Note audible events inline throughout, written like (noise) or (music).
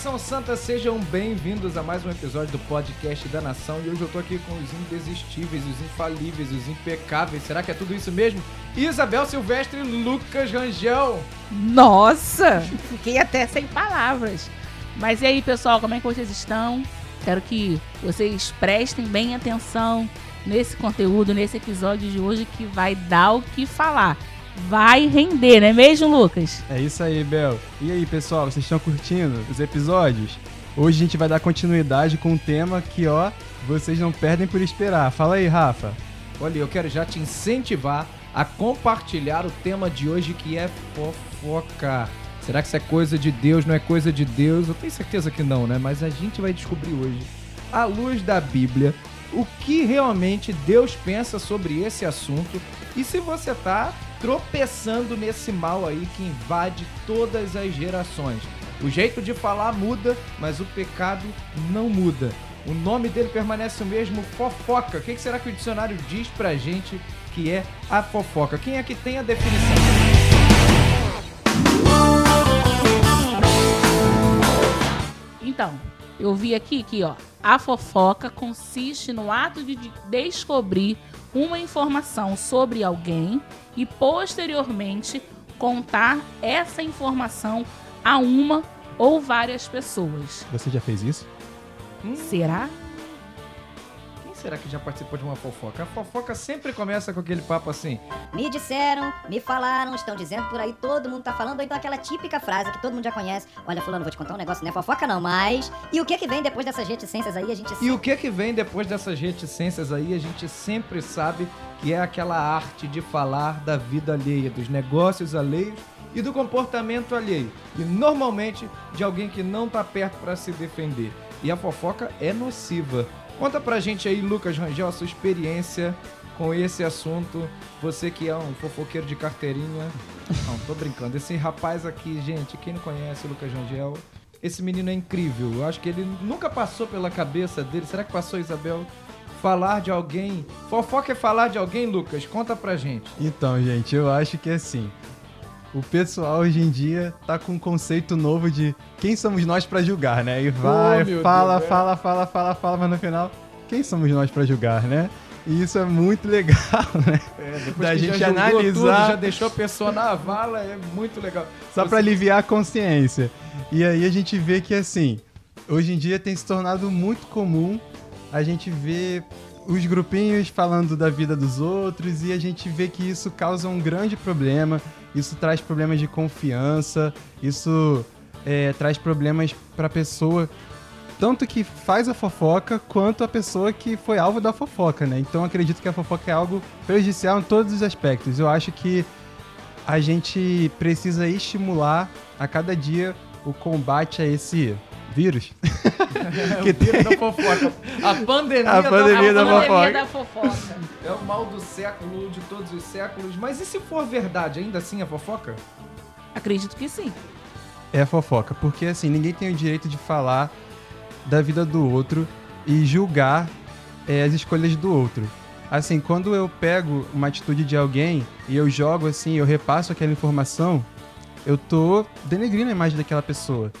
Nação Santa, sejam bem-vindos a mais um episódio do podcast da Nação. E hoje eu tô aqui com os indesistíveis, os infalíveis, os impecáveis. Será que é tudo isso mesmo? Isabel Silvestre e Lucas Rangel. Nossa, (laughs) fiquei até sem palavras. Mas e aí, pessoal, como é que vocês estão? Quero que vocês prestem bem atenção nesse conteúdo, nesse episódio de hoje que vai dar o que falar. Vai render, não é mesmo, Lucas? É isso aí, Bel. E aí, pessoal, vocês estão curtindo os episódios? Hoje a gente vai dar continuidade com um tema que, ó, vocês não perdem por esperar. Fala aí, Rafa. Olha, eu quero já te incentivar a compartilhar o tema de hoje que é fofoca. Será que isso é coisa de Deus, não é coisa de Deus? Eu tenho certeza que não, né? Mas a gente vai descobrir hoje, à luz da Bíblia, o que realmente Deus pensa sobre esse assunto e se você tá tropeçando nesse mal aí que invade todas as gerações. O jeito de falar muda, mas o pecado não muda. O nome dele permanece o mesmo, fofoca. O que será que o dicionário diz pra gente que é a fofoca? Quem é que tem a definição? Então, eu vi aqui que, ó, a fofoca consiste no ato de descobrir uma informação sobre alguém e posteriormente contar essa informação a uma ou várias pessoas. Você já fez isso? Será? Será que já participou de uma fofoca? A fofoca sempre começa com aquele papo assim. Me disseram, me falaram, estão dizendo por aí, todo mundo tá falando, ou então aquela típica frase que todo mundo já conhece. Olha, fulano, vou te contar um negócio, não é fofoca não, mas... E o que que vem depois dessas reticências aí, a gente... E o que que vem depois dessas reticências aí, a gente sempre sabe que é aquela arte de falar da vida alheia, dos negócios alheios e do comportamento alheio. E normalmente de alguém que não tá perto para se defender. E a fofoca é nociva. Conta pra gente aí, Lucas Rangel, a sua experiência com esse assunto. Você que é um fofoqueiro de carteirinha. (laughs) Não, tô brincando. Esse rapaz aqui, gente, quem não conhece o Lucas Rangel, esse menino é incrível. Eu acho que ele nunca passou pela cabeça dele. Será que passou, Isabel? Falar de alguém. Fofoca é falar de alguém, Lucas? Conta pra gente. Então, gente, eu acho que é assim o pessoal hoje em dia tá com um conceito novo de quem somos nós para julgar, né? E vai, oh, fala, Deus, fala, é. fala, fala, fala, mas no final, quem somos nós para julgar, né? E isso é muito legal, (laughs) né? É, da gente analisar. Tudo, já deixou a pessoa na vala, é muito legal. Só Você... para aliviar a consciência. E aí a gente vê que, assim, hoje em dia tem se tornado muito comum a gente ver os grupinhos falando da vida dos outros e a gente vê que isso causa um grande problema isso traz problemas de confiança, isso é, traz problemas para a pessoa, tanto que faz a fofoca, quanto a pessoa que foi alvo da fofoca, né? Então acredito que a fofoca é algo prejudicial em todos os aspectos. Eu acho que a gente precisa estimular a cada dia o combate a esse vírus. (laughs) (laughs) que vírus da fofoca. A pandemia, a pandemia da, da, a pandemia da fofoca. É o mal do século, de todos os séculos. Mas e se for verdade, ainda assim é fofoca? Acredito que sim. É fofoca, porque assim, ninguém tem o direito de falar da vida do outro e julgar é, as escolhas do outro. Assim, quando eu pego uma atitude de alguém e eu jogo assim, eu repasso aquela informação, eu tô denegrindo a imagem daquela pessoa.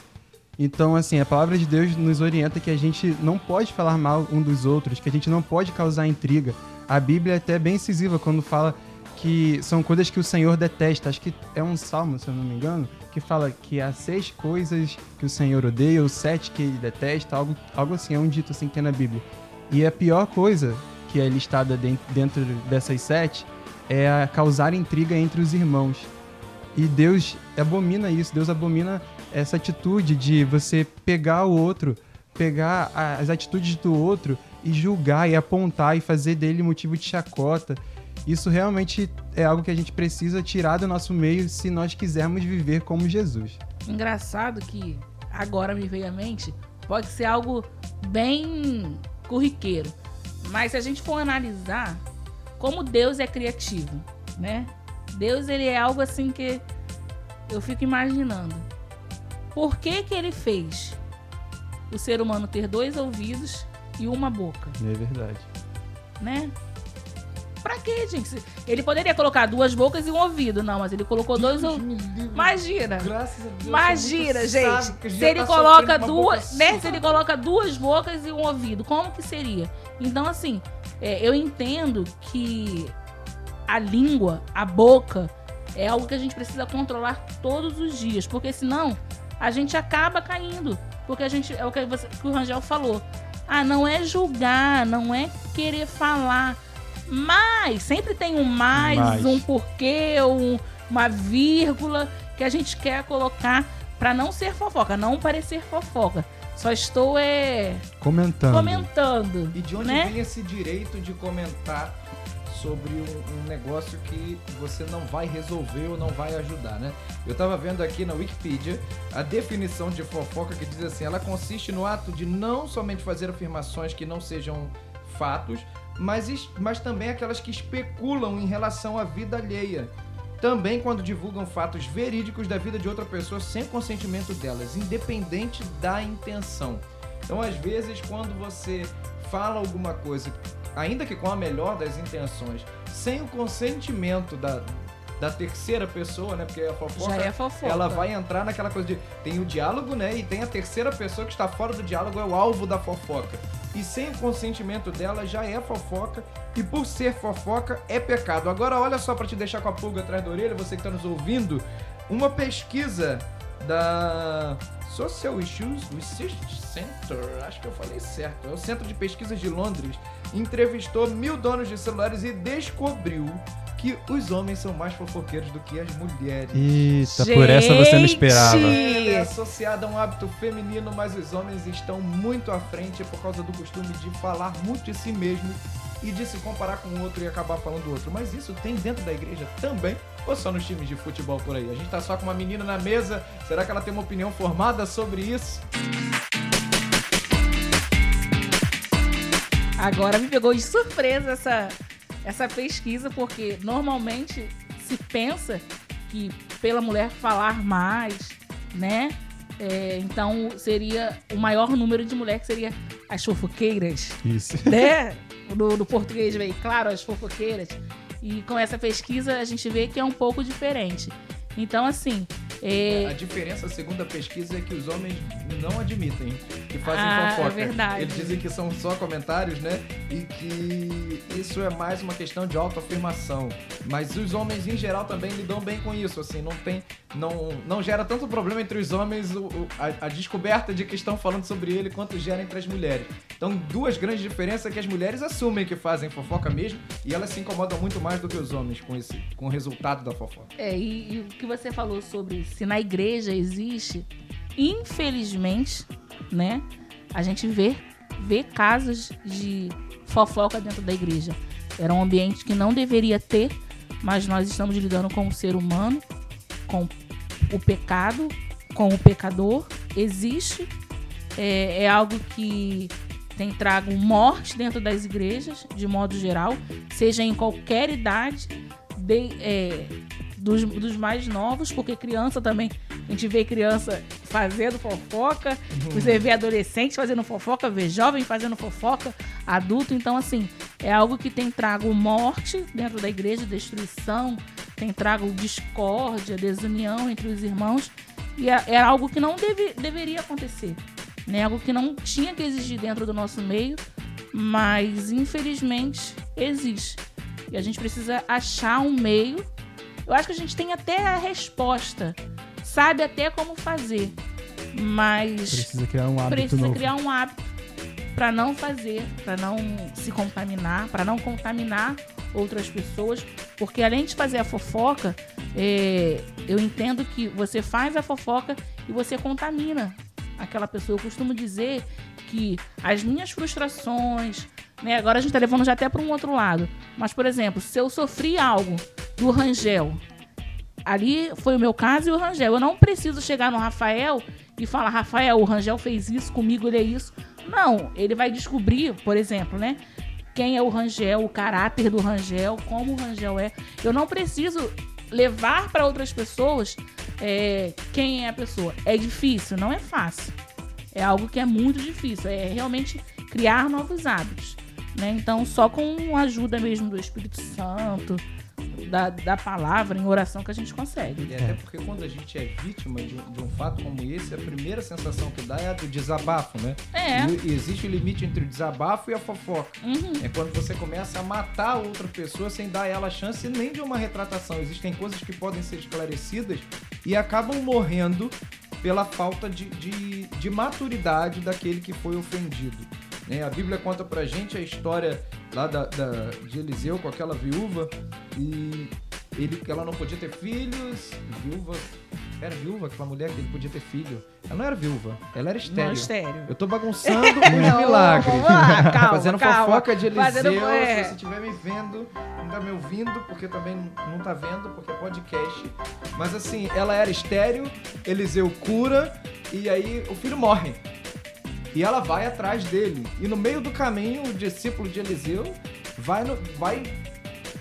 Então, assim, a palavra de Deus nos orienta que a gente não pode falar mal um dos outros, que a gente não pode causar intriga. A Bíblia é até bem incisiva quando fala que são coisas que o Senhor detesta. Acho que é um salmo, se eu não me engano, que fala que há seis coisas que o Senhor odeia, ou sete que ele detesta, algo, algo assim, é um dito assim que tem na Bíblia. E a pior coisa que é listada dentro dessas sete é causar intriga entre os irmãos. E Deus abomina isso, Deus abomina essa atitude de você pegar o outro, pegar as atitudes do outro e julgar e apontar e fazer dele motivo de chacota. Isso realmente é algo que a gente precisa tirar do nosso meio se nós quisermos viver como Jesus. Engraçado que agora me veio à mente, pode ser algo bem corriqueiro, mas se a gente for analisar como Deus é criativo, né? Deus ele é algo assim que eu fico imaginando. Por que, que ele fez o ser humano ter dois ouvidos e uma boca? É verdade. Né? Pra quê, gente? Ele poderia colocar duas bocas e um ouvido. Não, mas ele colocou dois Deus ouvidos. me livre. Imagina. Graças a Deus. Imagina, gente. Se ele tá coloca duas, né? só. Se ele coloca duas bocas e um ouvido, como que seria? Então, assim, é, eu entendo que a língua, a boca, é algo que a gente precisa controlar todos os dias, porque senão a gente acaba caindo. Porque a gente, é o que, você, que o Rangel falou. Ah, não é julgar, não é querer falar. Mas, sempre tem um mais, Mais. um porquê, um, uma vírgula que a gente quer colocar pra não ser fofoca, não parecer fofoca. Só estou é, Comentando. comentando. E de onde né? vem esse direito de comentar sobre um, um negócio que você não vai resolver ou não vai ajudar, né? Eu tava vendo aqui na Wikipedia a definição de fofoca que diz assim: ela consiste no ato de não somente fazer afirmações que não sejam fatos, mas, mas também aquelas que especulam em relação à vida alheia. Também quando divulgam fatos verídicos da vida de outra pessoa sem consentimento delas, independente da intenção. Então, às vezes, quando você fala alguma coisa, ainda que com a melhor das intenções, sem o consentimento da, da terceira pessoa, né? Porque a fofoca Já é fofoca. ela vai entrar naquela coisa de tem o diálogo, né? E tem a terceira pessoa que está fora do diálogo, é o alvo da fofoca. E sem o consentimento dela já é fofoca. E por ser fofoca é pecado. Agora, olha só para te deixar com a pulga atrás da orelha, você que está nos ouvindo, uma pesquisa da Social Issues Research Center, acho que eu falei certo, é o Centro de Pesquisas de Londres, entrevistou mil donos de celulares e descobriu que os homens são mais fofoqueiros do que as mulheres. Eita, por essa você não esperava. Gente! Ela é associada a um hábito feminino, mas os homens estão muito à frente por causa do costume de falar muito de si mesmo e de se comparar com o outro e acabar falando do outro. Mas isso tem dentro da igreja também, ou só nos times de futebol por aí? A gente tá só com uma menina na mesa, será que ela tem uma opinião formada sobre isso? Agora me pegou de surpresa essa, essa pesquisa, porque normalmente se pensa que pela mulher falar mais, né? é, então seria o maior número de mulheres que seria as fofoqueiras, Isso. (laughs) né? No, no português veio, claro, as fofoqueiras. E com essa pesquisa a gente vê que é um pouco diferente. Então, assim, é, A diferença, segundo a pesquisa, é que os homens não admitem que fazem Ah, fofoca. é verdade. Eles dizem que são só comentários, né? E que isso é mais uma questão de autoafirmação. Mas os homens, em geral, também lidam bem com isso. Assim, não tem. Não, não gera tanto problema entre os homens o- o- a, a descoberta de que estão falando sobre ele quanto gera entre as mulheres. Então, duas grandes diferenças é que as mulheres assumem que fazem fofoca mesmo e elas se incomodam muito mais do que os homens com, esse, com o resultado da fofoca. É, e, e o que você falou sobre se na igreja existe, infelizmente, né? A gente vê, vê casos de fofoca dentro da igreja. Era um ambiente que não deveria ter, mas nós estamos lidando com o ser humano, com o pecado, com o pecador. Existe. É, é algo que tem trago morte dentro das igrejas, de modo geral, seja em qualquer idade, de- é, dos, dos mais novos, porque criança também, a gente vê criança fazendo fofoca, você vê adolescente fazendo fofoca, vê jovem fazendo fofoca, adulto, então assim, é algo que tem trago morte dentro da igreja, destruição, tem trago discórdia, desunião entre os irmãos, e é, é algo que não deve, deveria acontecer, né? Algo que não tinha que existir dentro do nosso meio, mas infelizmente existe. E a gente precisa achar um meio. Eu acho que a gente tem até a resposta, sabe até como fazer, mas Precisa criar um hábito precisa novo. criar um hábito para não fazer, para não se contaminar, para não contaminar outras pessoas, porque além de fazer a fofoca, é, eu entendo que você faz a fofoca e você contamina aquela pessoa. Eu costumo dizer que as minhas frustrações, né, agora a gente tá levando já até para um outro lado, mas por exemplo, se eu sofri algo do Rangel, ali foi o meu caso e o Rangel. Eu não preciso chegar no Rafael e falar, Rafael, o Rangel fez isso comigo, ele é isso. Não, ele vai descobrir, por exemplo, né? Quem é o Rangel, o caráter do Rangel, como o Rangel é. Eu não preciso levar para outras pessoas é, quem é a pessoa. É difícil, não é fácil. É algo que é muito difícil. É realmente criar novos hábitos. Né? Então, só com a ajuda mesmo do Espírito Santo, da, da palavra, em oração, que a gente consegue. E até porque quando a gente é vítima de, um- de um fato como esse, a primeira sensação que dá é a do desabafo, né? É. E, existe o limite entre o desabafo e a fofoca. Uhum. É quando você começa a matar a outra pessoa sem dar a ela chance nem de uma retratação. Existem coisas que podem ser esclarecidas e acabam morrendo pela falta de, de, de maturidade daquele que foi ofendido. né? A Bíblia conta pra gente a história lá da, da- de Eliseu com aquela viúva e ele, que ela não podia ter filhos. Viúva. Era viúva aquela mulher que ele podia ter filho. Ela não era viúva, ela era Não, estéreo. estéreo. Eu tô bagunçando (laughs) os milagres. lá, (laughs) calma, Fazendo calma. fofoca de Eliseu. Fazendo- é. Se você estiver me vendo, não tá me ouvindo, porque também não tá vendo, porque é podcast. Mas assim, ela era estéreo, Eliseu cura, e aí o filho morre. E ela vai atrás dele. E no meio do caminho, o discípulo de Eliseu vai, no- vai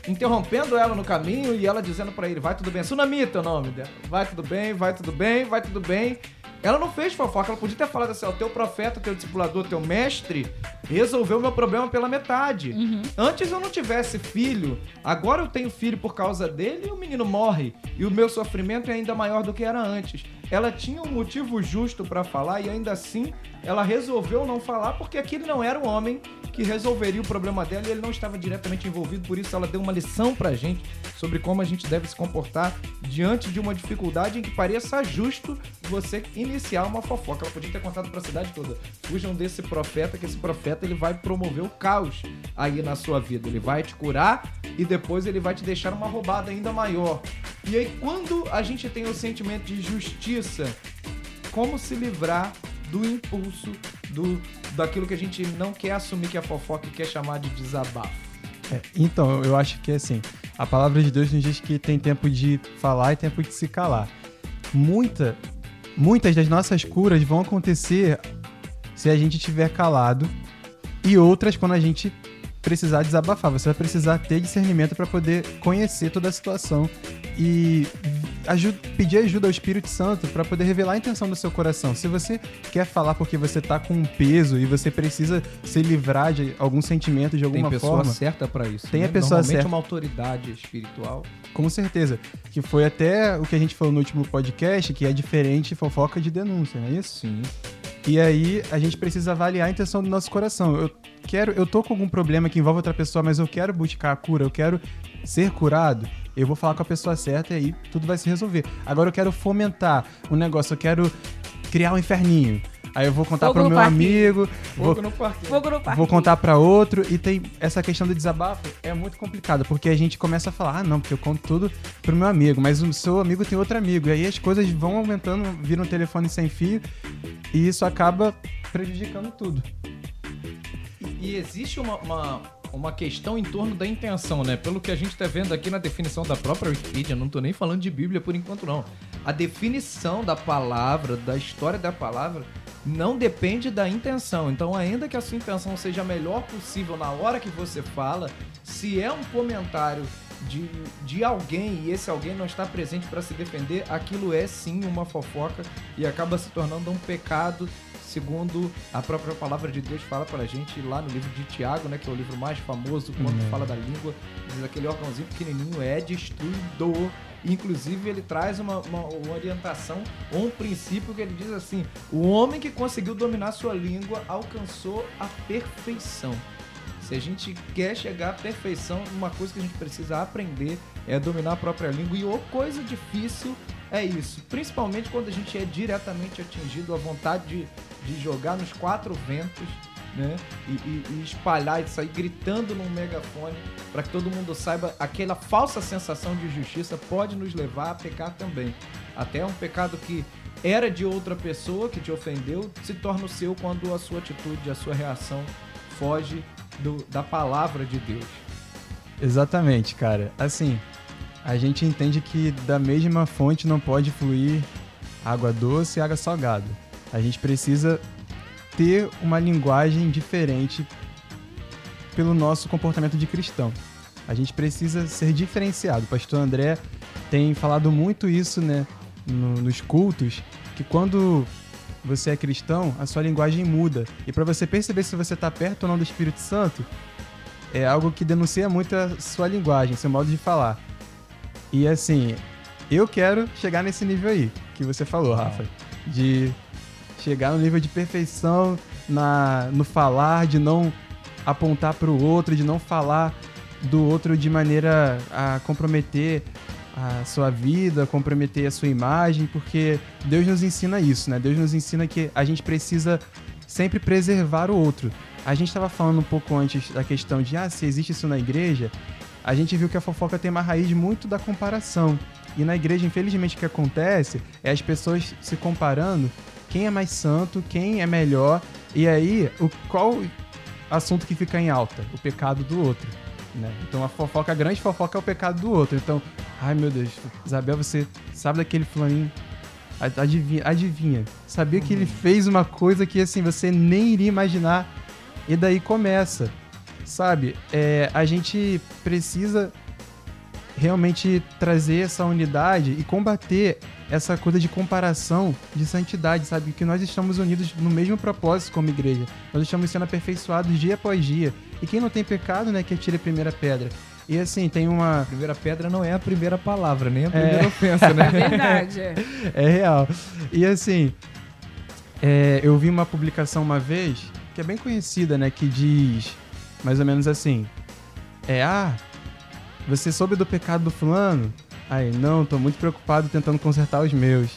interrompendo ela no caminho e ela dizendo pra ele: Vai tudo bem. Sunamita é o nome dela. Vai tudo bem, vai tudo bem, vai tudo bem. Ela não fez fofoca, ela podia ter falado assim: ó, teu profeta, teu discipulador, teu mestre resolveu meu problema pela metade. Uhum. Antes eu não tivesse filho, agora eu tenho filho por causa dele e o menino morre. E o meu sofrimento é ainda maior do que era antes. Ela tinha um motivo justo pra falar e ainda assim ela resolveu não falar porque aquele não era o homem que resolveria o problema dela e ele não estava diretamente envolvido. Por isso ela deu uma lição pra gente sobre como a gente deve se comportar diante de uma dificuldade em que pareça justo você iniciar uma fofoca. Ela podia ter contado pra cidade toda. Fujam desse profeta, que esse profeta ele vai promover o caos aí na sua vida. Ele vai te curar e depois ele vai te deixar uma roubada ainda maior. E aí, quando a gente tem o sentimento de justiça, como se livrar do impulso do daquilo que a gente não quer assumir que é fofoca e quer chamar de desabafo? É, então, eu acho que assim, a palavra de Deus nos diz que tem tempo de falar e tempo de se calar. Muita, muitas das nossas curas vão acontecer se a gente estiver calado e outras quando a gente precisar desabafar. Você vai precisar ter discernimento para poder conhecer toda a situação e aju- pedir ajuda ao Espírito Santo para poder revelar a intenção do seu coração. Se você quer falar porque você tá com um peso e você precisa se livrar de algum sentimento de alguma Tem pessoa forma, certa pra isso. Tem a né? pessoa Normalmente certa. uma autoridade espiritual. Com certeza. Que foi até o que a gente falou no último podcast, que é diferente fofoca de denúncia, não é isso? Sim. E aí a gente precisa avaliar a intenção do nosso coração. Eu quero, eu tô com algum problema que envolve outra pessoa, mas eu quero buscar a cura, eu quero ser curado. Eu vou falar com a pessoa certa e aí tudo vai se resolver. Agora eu quero fomentar um negócio, eu quero criar um inferninho. Aí eu vou contar Fogo pro no meu parquinho. amigo, vou, Fogo no parquinho. Fogo no parque. Vou contar pra outro e tem essa questão do desabafo é muito complicada, porque a gente começa a falar, ah, não, porque eu conto tudo pro meu amigo, mas o seu amigo tem outro amigo, e aí as coisas vão aumentando, viram um telefone sem fio, e isso acaba prejudicando tudo. E, e existe uma, uma, uma questão em torno da intenção, né? Pelo que a gente tá vendo aqui na definição da própria Wikipedia, não tô nem falando de Bíblia por enquanto, não. A definição da palavra, da história da palavra, não depende da intenção. Então, ainda que a sua intenção seja a melhor possível na hora que você fala, se é um comentário de, de alguém e esse alguém não está presente para se defender, aquilo é sim uma fofoca e acaba se tornando um pecado, segundo a própria palavra de Deus fala pra gente lá no livro de Tiago, né, que é o livro mais famoso quando Uhum. fala da língua, diz aquele órgãozinho pequenininho é destruidor. Inclusive, ele traz uma, uma- uma orientação ou um princípio que ele diz assim: o homem que conseguiu dominar sua língua alcançou a perfeição. Se a gente quer chegar à perfeição, uma coisa que a gente precisa aprender é dominar a própria língua. E ou coisa difícil é isso. Principalmente quando a gente é diretamente atingido, a vontade de, de jogar nos quatro ventos, né? E, e- e espalhar isso aí, gritando num megafone, para que todo mundo saiba, aquela falsa sensação de justiça pode nos levar a pecar também. Até um pecado que era de outra pessoa que te ofendeu, se torna o seu quando a sua atitude, a sua reação foge do- da palavra de Deus. Exatamente, cara. Assim, a gente entende que da mesma fonte não pode fluir água doce e água salgada. A gente precisa ter uma linguagem diferente pelo nosso comportamento de cristão. A gente precisa ser diferenciado. O pastor André tem falado muito isso, né, no- nos cultos, que quando você é cristão, a sua linguagem muda. E para você perceber se você tá perto ou não do Espírito Santo, é algo que denuncia muito a sua linguagem, seu modo de falar. E assim, eu quero chegar nesse nível aí que você falou, Rafa, de chegar no nível de perfeição na, no falar, de não apontar para o outro, de não falar do outro de maneira a comprometer a sua vida, comprometer a sua imagem, porque Deus nos ensina isso, né? Deus nos ensina que a gente precisa sempre preservar o outro. A gente estava falando um pouco antes da questão de ah, se existe isso na igreja, a gente viu que a fofoca tem uma raiz muito da comparação. E na igreja, infelizmente, o que acontece é as pessoas se comparando quem é mais santo, quem é melhor, e aí o qual assunto que fica em alta? O pecado do outro. Né? Então a fofoca, a grande fofoca é o pecado do outro. Então, ai meu Deus, Isabel, você sabe daquele fulaninho? Adivinha, adivinha. Sabia que ele uhum. fez uma coisa que assim você nem iria imaginar. E daí começa. Sabe? É, a gente precisa realmente trazer essa unidade e combater essa coisa de comparação de santidade, sabe? Que nós estamos unidos no mesmo propósito como igreja. Nós estamos sendo aperfeiçoados dia após dia. E quem não tem pecado, né, que atire a primeira pedra. E assim, tem uma. A primeira pedra não é a primeira palavra, nem a primeira é... ofensa, né? (laughs) É verdade, é. É real. E assim, é, eu vi uma publicação uma vez, que é bem conhecida, né? Que diz mais ou menos assim: É, ah, você soube do pecado do fulano? Aí, não, tô muito preocupado tentando consertar os meus.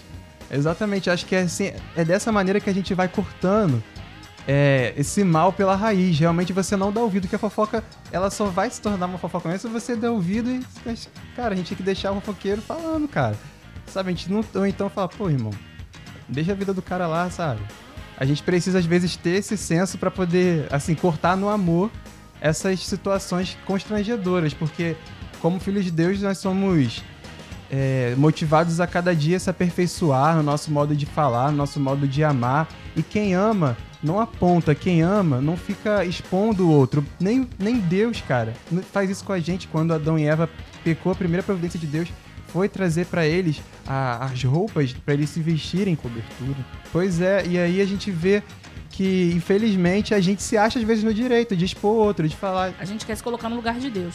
Exatamente, acho que é, assim, é dessa maneira que a gente vai cortando é, esse mal pela raiz. Realmente você não dá ouvido, que a fofoca ela só vai se tornar uma fofoca mesmo se você der ouvido e. Cara, a gente tem que deixar o fofoqueiro falando, cara. Sabe, a gente não. Ou então fala, pô, irmão, deixa a vida do cara lá, sabe? A gente precisa, às vezes, ter esse senso para poder, assim, cortar no amor essas situações constrangedoras, porque, como filhos de Deus, nós somos é, motivados a cada dia se aperfeiçoar no nosso modo de falar, no nosso modo de amar. E quem ama não aponta, quem ama não fica expondo o outro. Nem, nem Deus, cara, faz isso com a gente quando Adão e Eva pecou. A primeira providência de Deus foi trazer para eles a, as roupas para eles se vestirem cobertura. Pois é, e aí a gente vê que infelizmente a gente se acha às vezes no direito de expor outro, de falar. A gente quer se colocar no lugar de Deus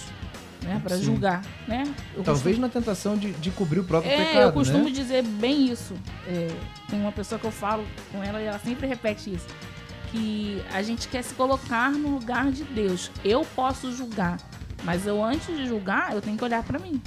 né? Para julgar, né? Eu Talvez costumo... na tentação de, de cobrir o próprio é, pecado, eu costumo né? dizer bem isso. É, tem uma pessoa que eu falo com ela e ela sempre repete isso. Que a gente quer se colocar no lugar de Deus. Eu posso julgar, mas eu antes de julgar, eu tenho que olhar para mim.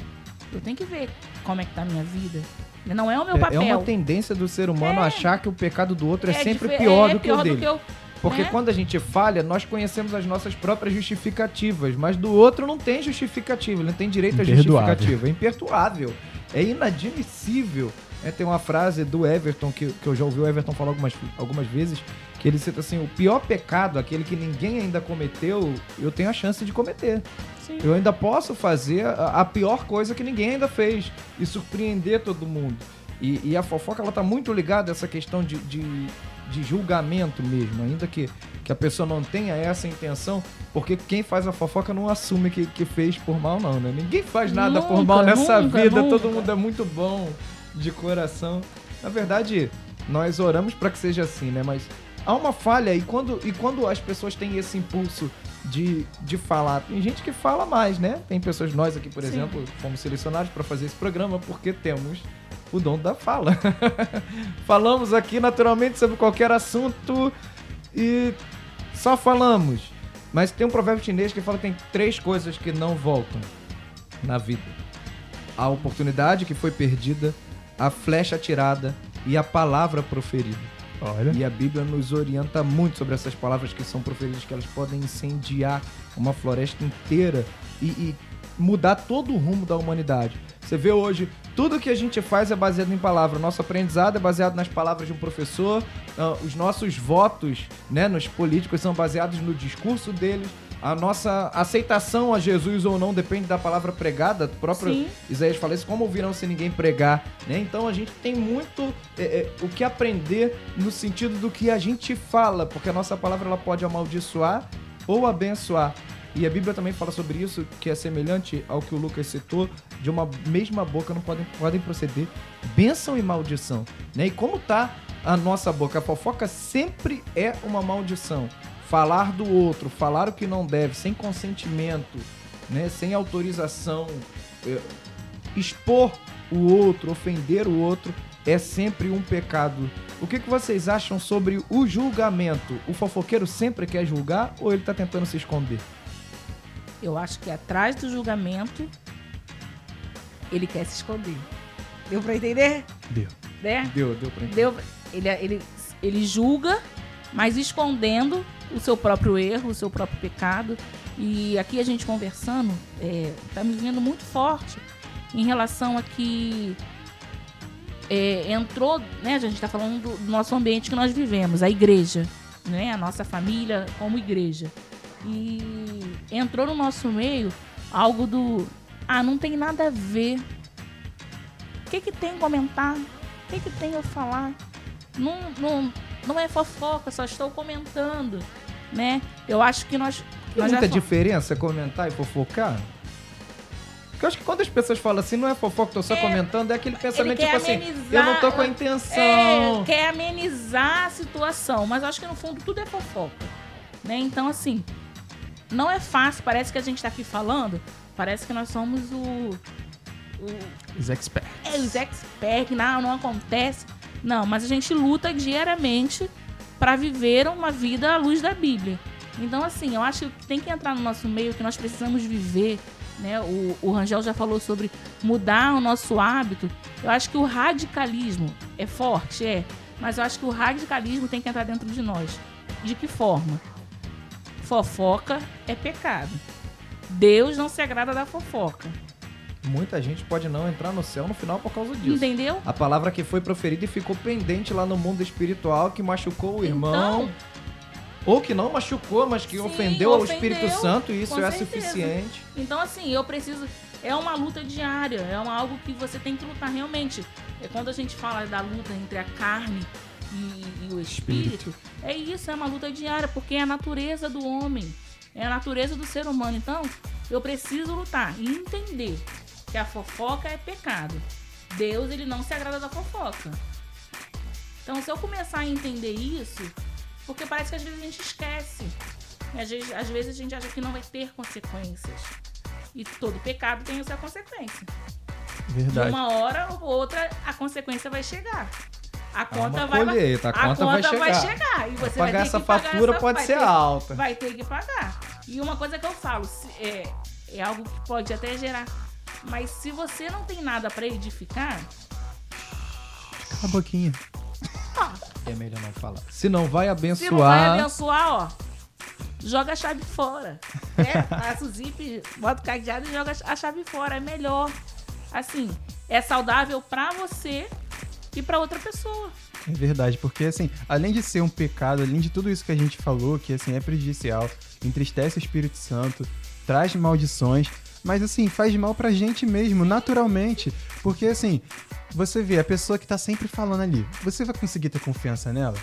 Eu tenho que ver como é que tá a minha vida. Não é o meu papel. É uma tendência do ser humano é, achar que o pecado do outro é, é sempre pior, é, do, que pior do que o dele. Eu, porque né? quando a gente falha, nós conhecemos as nossas próprias justificativas, mas do outro não tem justificativa, ele não tem direito à justificativa. É imperdoável. É inadmissível. É, tem uma frase do Everton, que, que eu já ouvi o Everton falar algumas, algumas vezes, que ele cita assim: o pior pecado, aquele que ninguém ainda cometeu, eu tenho a chance de cometer. Sim. Eu ainda posso fazer a, a, pior coisa que ninguém ainda fez e surpreender todo mundo. E, e a fofoca ela tá muito ligada a essa questão de, de de julgamento mesmo, ainda que, que a pessoa não tenha essa intenção, porque quem faz a fofoca não assume que, que fez por mal, não, né? Ninguém faz nada nunca, por mal nessa nunca, vida, nunca. todo mundo é muito bom de coração. Na verdade, nós oramos para que seja assim, né? Mas há uma falha e quando, e quando as pessoas têm esse impulso de, de falar, tem gente que fala mais, né? Tem pessoas, nós aqui, por Sim. exemplo, fomos selecionados para fazer esse programa porque temos o dom da fala. (laughs) falamos aqui naturalmente sobre qualquer assunto e só falamos. Mas tem um provérbio chinês que fala que tem três coisas que não voltam na vida: a oportunidade que foi perdida, a flecha atirada e a palavra proferida. Olha. E a Bíblia nos orienta muito sobre essas palavras que são proferidas, que elas podem incendiar uma floresta inteira e, e mudar todo o rumo da humanidade. Você vê hoje, tudo que a gente faz é baseado em palavra. Nosso aprendizado é baseado nas palavras de um professor. Uh, os nossos votos, né, nos políticos são baseados no discurso deles. A nossa aceitação a Jesus ou não depende da palavra pregada. O próprio Sim. Isaías fala isso, como ouvirão se ninguém pregar? Né? Então a gente tem muito é, é, o que aprender no sentido do que a gente fala, porque a nossa palavra ela pode amaldiçoar ou abençoar. E a Bíblia também fala sobre isso, que é semelhante ao que o Lucas citou, de uma mesma boca não podem, podem proceder bênção e maldição. Né? E como tá a nossa boca? A fofoca sempre é uma maldição. falar do outro, falar o que não deve, sem consentimento, né, sem autorização, é, expor o outro, ofender o outro, é sempre um pecado. O que, que vocês acham sobre o julgamento? O fofoqueiro sempre quer julgar ou ele está tentando se esconder? Eu acho que atrás do julgamento ele quer se esconder. Deu pra entender? Deu. Né? Deu, deu pra entender. Deu, ele, ele, ele julga, mas escondendo o seu próprio erro, o seu próprio pecado. E aqui a gente conversando, é, tá me vindo muito forte em relação a que é, entrou, né? A gente está falando do, do nosso ambiente que nós vivemos, a igreja, né? A nossa família como igreja. E entrou no nosso meio algo do ah, não tem nada a ver. O que, que tem comentar? O que, que tem eu falar? Não, não, não é fofoca, só estou comentando, né? Eu acho que nós. Tem nós muita fa- diferença comentar e fofocar? Porque eu acho que quando as pessoas falam assim, não é fofoca, tô só É, comentando, é aquele pensamento tipo assim, eu não tô com a intenção. É, quer amenizar a situação, mas eu acho que no fundo tudo é fofoca. Né? Então, assim, não é fácil, parece que a gente tá aqui falando, parece que nós somos o. o Os experts. é, os experts, não, não acontece. Não, mas a gente luta diariamente para viver uma vida à luz da Bíblia. Então, assim, eu acho que tem que entrar no nosso meio, que nós precisamos viver. Né? O, o Rangel já falou sobre mudar o nosso hábito. Eu acho que o radicalismo é forte, é. Mas eu acho que o radicalismo tem que entrar dentro de nós. De que forma? Fofoca é pecado. Deus não se agrada da fofoca. Muita gente pode não entrar no céu no final por causa disso. Entendeu? A palavra que foi proferida e ficou pendente lá no mundo espiritual que machucou o irmão. Então, Ou que não machucou, mas que Sim, ofendeu ao Espírito Santo, e isso é certeza. suficiente. Então, assim, eu preciso. É uma luta diária, é uma, algo que você tem que lutar realmente. É quando a gente fala da luta entre a carne e, e o espírito, é isso, é uma luta diária, porque é a natureza do homem, é a natureza do ser humano. Então, eu preciso lutar e entender que a fofoca é pecado. Deus, ele não se agrada da fofoca. Então, se eu começar a entender isso, porque parece que às vezes a gente esquece. E às vezes, às vezes a gente acha que não vai ter consequências. E todo pecado tem a sua consequência. De Verdade. uma hora ou outra, a consequência vai chegar. A Há conta uma vai colheita, a conta vai chegar. E você vai pagar ter essa que pagar fatura essa- pode vai ser ter- alta. Vai ter que pagar. E uma coisa que eu falo, é, é algo que pode até gerar. Mas se você não tem nada pra edificar, Cala a boquinha. É melhor não falar. Se não vai se não vai abençoar, abençoar, ó, joga a chave fora. Né? (laughs) Passa o zip, bota o cadeado e joga a chave fora. É melhor. Assim, é saudável pra você e pra outra pessoa. É verdade, porque assim, além de ser um pecado, além de tudo isso que a gente falou, que assim é prejudicial, entristece o Espírito Santo, traz maldições, mas assim, faz mal pra gente mesmo, naturalmente. Porque assim, você vê a pessoa que tá sempre falando ali, você vai conseguir ter confiança nela?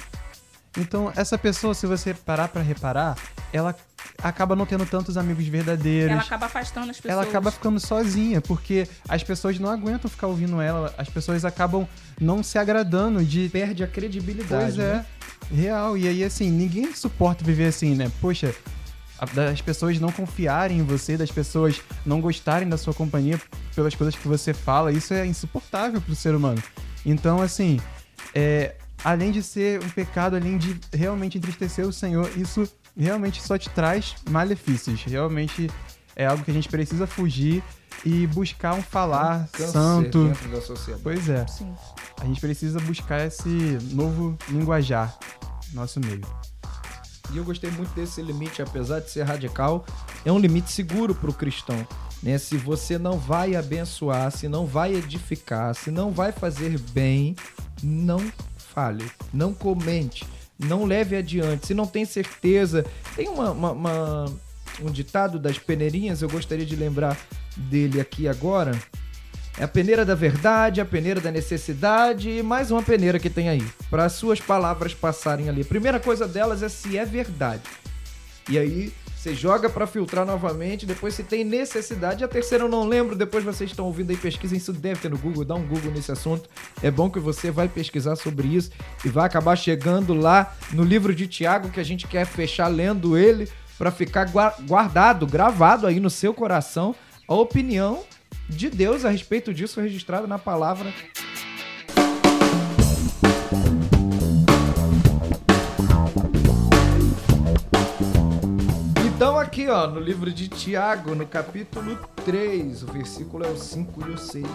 Então, essa pessoa, se você parar pra reparar, ela acaba não tendo tantos amigos verdadeiros. Ela acaba afastando as pessoas. ela acaba ficando sozinha, porque as pessoas não aguentam ficar ouvindo ela, as pessoas acabam não se agradando de. perde a credibilidade. Pois é, né? real. E aí, assim, ninguém suporta viver assim, né? Poxa, das pessoas não confiarem em você, das pessoas não gostarem da sua companhia pelas coisas que você fala, isso é insuportável pro ser humano. Então, assim, é, além de ser um pecado, além de realmente entristecer o Senhor, isso realmente só te traz malefícios. Realmente é algo que a gente precisa fugir e buscar um falar Câncer santo. dentro da sociedade. Pois é, Sim. a gente precisa buscar esse novo linguajar no nosso meio. E eu gostei muito desse limite, apesar de ser radical, é um limite seguro para o cristão. Né? Se você não vai abençoar, se não vai edificar, se não vai fazer bem, não fale, não comente, não leve adiante. Se não tem certeza, tem uma, uma- uma- um ditado das peneirinhas, eu gostaria de lembrar dele aqui agora. É a peneira da verdade, a peneira da necessidade e mais uma peneira que tem aí. Para as suas palavras passarem ali. A primeira coisa delas é se é verdade. E aí, você joga pra filtrar novamente, depois se tem necessidade. A terceira eu não lembro, depois vocês estão ouvindo aí, pesquisem, isso deve ter no Google, dá um Google nesse assunto. É bom que você vai pesquisar sobre isso e vai acabar chegando lá no livro de Tiago, que a gente quer fechar lendo ele, pra ficar gua- guardado, gravado aí no seu coração, a opinião de Deus a respeito disso, registrado na palavra aqui, ó, no livro de Tiago, no capítulo 3, o versículo é o 5 e o 6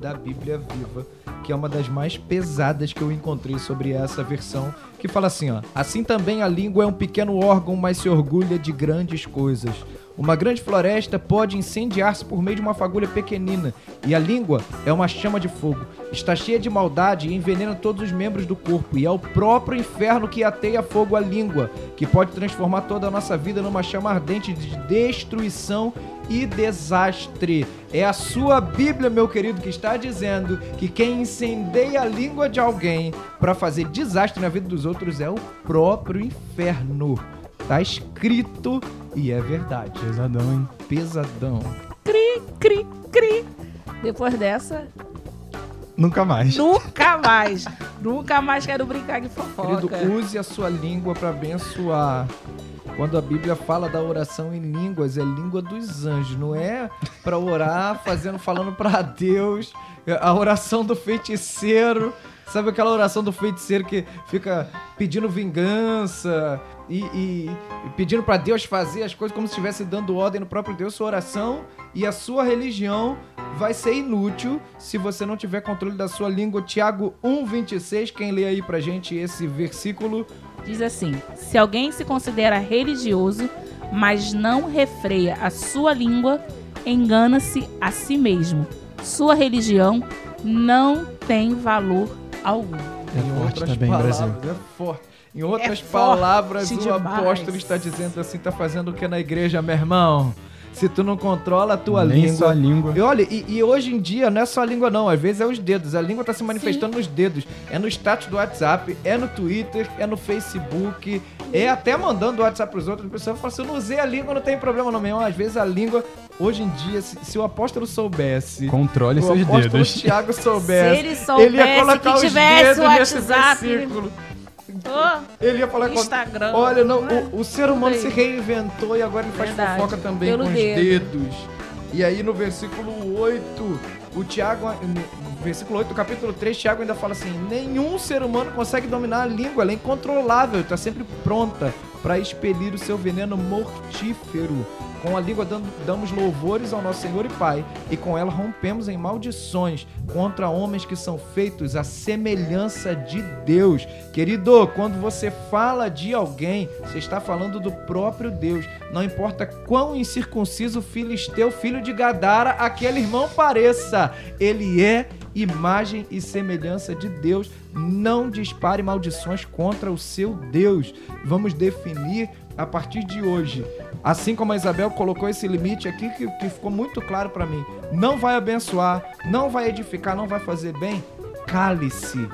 da Bíblia Viva, que é uma das mais pesadas que eu encontrei sobre essa versão, que fala assim, ó: Assim também a língua é um pequeno órgão, mas se orgulha de grandes coisas. Uma grande floresta pode incendiar-se por meio de uma fagulha pequenina, e a língua é uma chama de fogo. Está cheia de maldade e envenena todos os membros do corpo, e é o próprio inferno que ateia fogo à língua, que pode transformar toda a nossa vida numa chama ardente de destruição e desastre. É a sua Bíblia, meu querido, que está dizendo que quem incendeia a língua de alguém para fazer desastre na vida dos outros é o próprio inferno. Tá escrito e é verdade. Pesadão, hein? Pesadão. Cri, cri, cri. Depois dessa, Nunca mais. nunca mais. nunca mais quero brincar de fofoca. Querido, use a sua língua para abençoar. Quando a Bíblia fala da oração em línguas, é língua dos anjos, não é para orar fazendo falando para Deus. A oração do feiticeiro, sabe aquela oração do feiticeiro que fica pedindo vingança e, e- e pedindo para Deus fazer as coisas como se estivesse dando ordem no próprio Deus. Sua oração e a sua religião vai ser inútil se você não tiver controle da sua língua. Tiago 1:26, quem lê aí pra gente esse versículo? Diz assim: se alguém se considera religioso, mas não refreia a sua língua, engana-se a si mesmo. Sua religião não tem valor algum. É forte também, palavras, Brasil. é forte. Em outras É palavras, o apóstolo está dizendo assim: tá fazendo o que na igreja, meu irmão? Se tu não controla a tua Nem língua. só a língua. E olha, e, e hoje em dia não é só a língua, não. Às vezes é os dedos. A língua tá se manifestando nos dedos. É no status do WhatsApp, é no Twitter, é no Facebook, é até mandando o WhatsApp pros outros. A pessoa fala assim: eu não usei a língua, não tem problema, não, meu irmão. Às vezes a língua, hoje em dia, se, se o apóstolo soubesse. Controle o seus apóstolo dedos. Tiago soubesse. (laughs) Se ele soubesse colocar que os tivesse dedos o nesse WhatsApp, ele- versículo. Ô, Ele ia falar com Instagram. Olha, não, né? o, o ser humano se reinventou e agora ele faz Verdade. fofoca também Pelo com os dedo. dedos. E aí no versículo 8, o Tiago, no versículo 8 do capítulo 3, Tiago ainda fala assim: nenhum ser humano consegue dominar a língua, ela é incontrolável, está sempre pronta para expelir o seu veneno mortífero. Com a língua damos louvores ao nosso Senhor e Pai, e com ela rompemos em maldições contra homens que são feitos à semelhança de Deus. Querido, quando você fala de alguém, você está falando do próprio Deus. Não importa quão incircunciso filisteu, filho de Gadara, aquele irmão pareça, ele é imagem e semelhança de Deus. Não dispare maldições contra o seu Deus. Vamos definir a partir de hoje. Assim como a Isabel colocou esse limite aqui que, que ficou muito claro para mim. Não vai abençoar, não vai edificar, não vai fazer bem. Cale-se.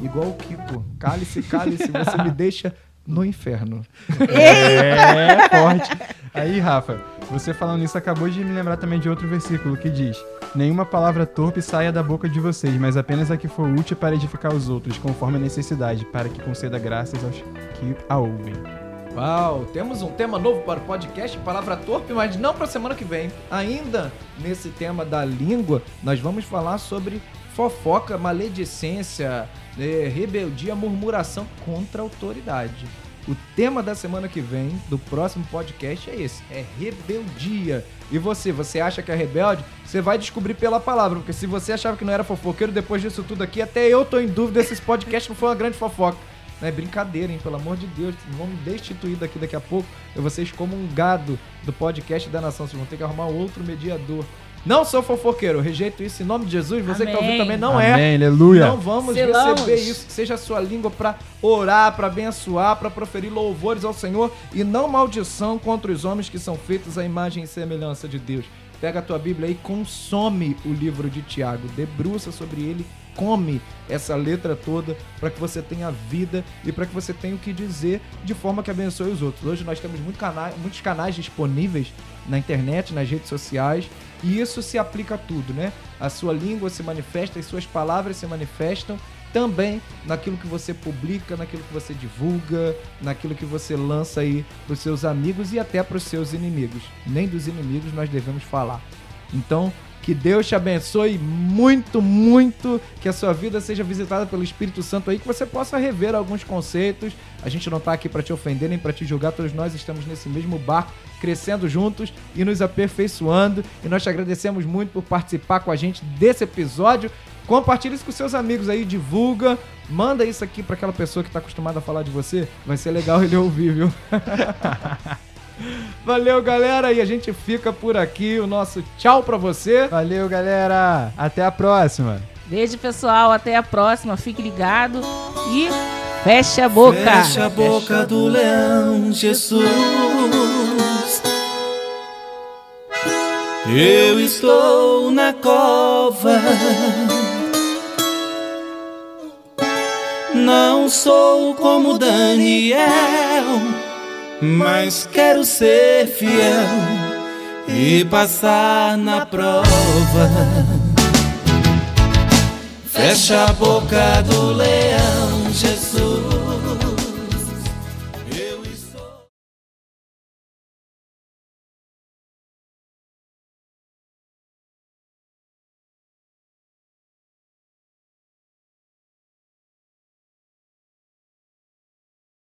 Igual o Kiko. Cale-se, cale-se, você me (laughs) deixa no inferno. É forte. Aí, Rafa, você falando nisso acabou de me lembrar também de outro versículo que diz: Nenhuma palavra torpe saia da boca de vocês, mas apenas a que for útil para edificar os outros, conforme a necessidade, para que conceda graças aos que a ouvem. Uau, temos um tema novo para o podcast, palavra torpe, mas não para a semana que vem. Ainda nesse tema da língua, nós vamos falar sobre fofoca, maledicência, eh, rebeldia, murmuração contra a autoridade. O tema da semana que vem, do próximo podcast, é esse: é rebeldia. E você, você acha que é rebelde? Você vai descobrir pela palavra, porque se você achava que não era fofoqueiro, depois disso tudo aqui, até eu tô em dúvida se esse podcast não foi uma grande fofoca. Não é brincadeira, hein? Pelo amor de Deus. Vamos destituir daqui daqui a pouco. E vocês, como um gado do podcast da nação, vocês vão ter que arrumar outro mediador. Não sou fofoqueiro, eu rejeito isso em nome de Jesus. Você que tá ouvindo Amém. também não é. Amém, aleluia. Não vamos Selamos. receber isso. Que seja a sua língua para orar, para abençoar, para proferir louvores ao Senhor e não maldição contra os homens que são feitos à imagem e semelhança de Deus. Pega a tua Bíblia e consome o livro de Tiago, debruça sobre ele come essa letra toda para que você tenha vida e para que você tenha o que dizer de forma que abençoe os outros. Hoje nós temos muito cana muitos canais disponíveis na internet, nas redes sociais, e isso se aplica a tudo, né? A sua língua se manifesta, as suas palavras se manifestam também naquilo que você publica, naquilo que você divulga, naquilo que você lança aí para os seus amigos e até para os seus inimigos. Nem dos inimigos nós devemos falar. Então, que Deus te abençoe muito, muito. Que a sua vida seja visitada pelo Espírito Santo aí, que você possa rever alguns conceitos. A gente não está aqui para te ofender nem para te julgar, todos nós estamos nesse mesmo barco, crescendo juntos e nos aperfeiçoando. E nós te agradecemos muito por participar com a gente desse episódio. Compartilhe isso com seus amigos aí, divulga, manda isso aqui para aquela pessoa que está acostumada a falar de você. Vai ser legal ele ouvir, viu? (laughs) Valeu, galera, e a gente fica por aqui. O nosso tchau pra você. Valeu, galera. Até a próxima. Beijo, pessoal. Até a próxima. Fique ligado e feche a boca. Feche a boca do leão, Jesus. Eu estou na cova. Não sou como Daniel mas quero ser fiel e passar na prova. Fecha a boca do leão.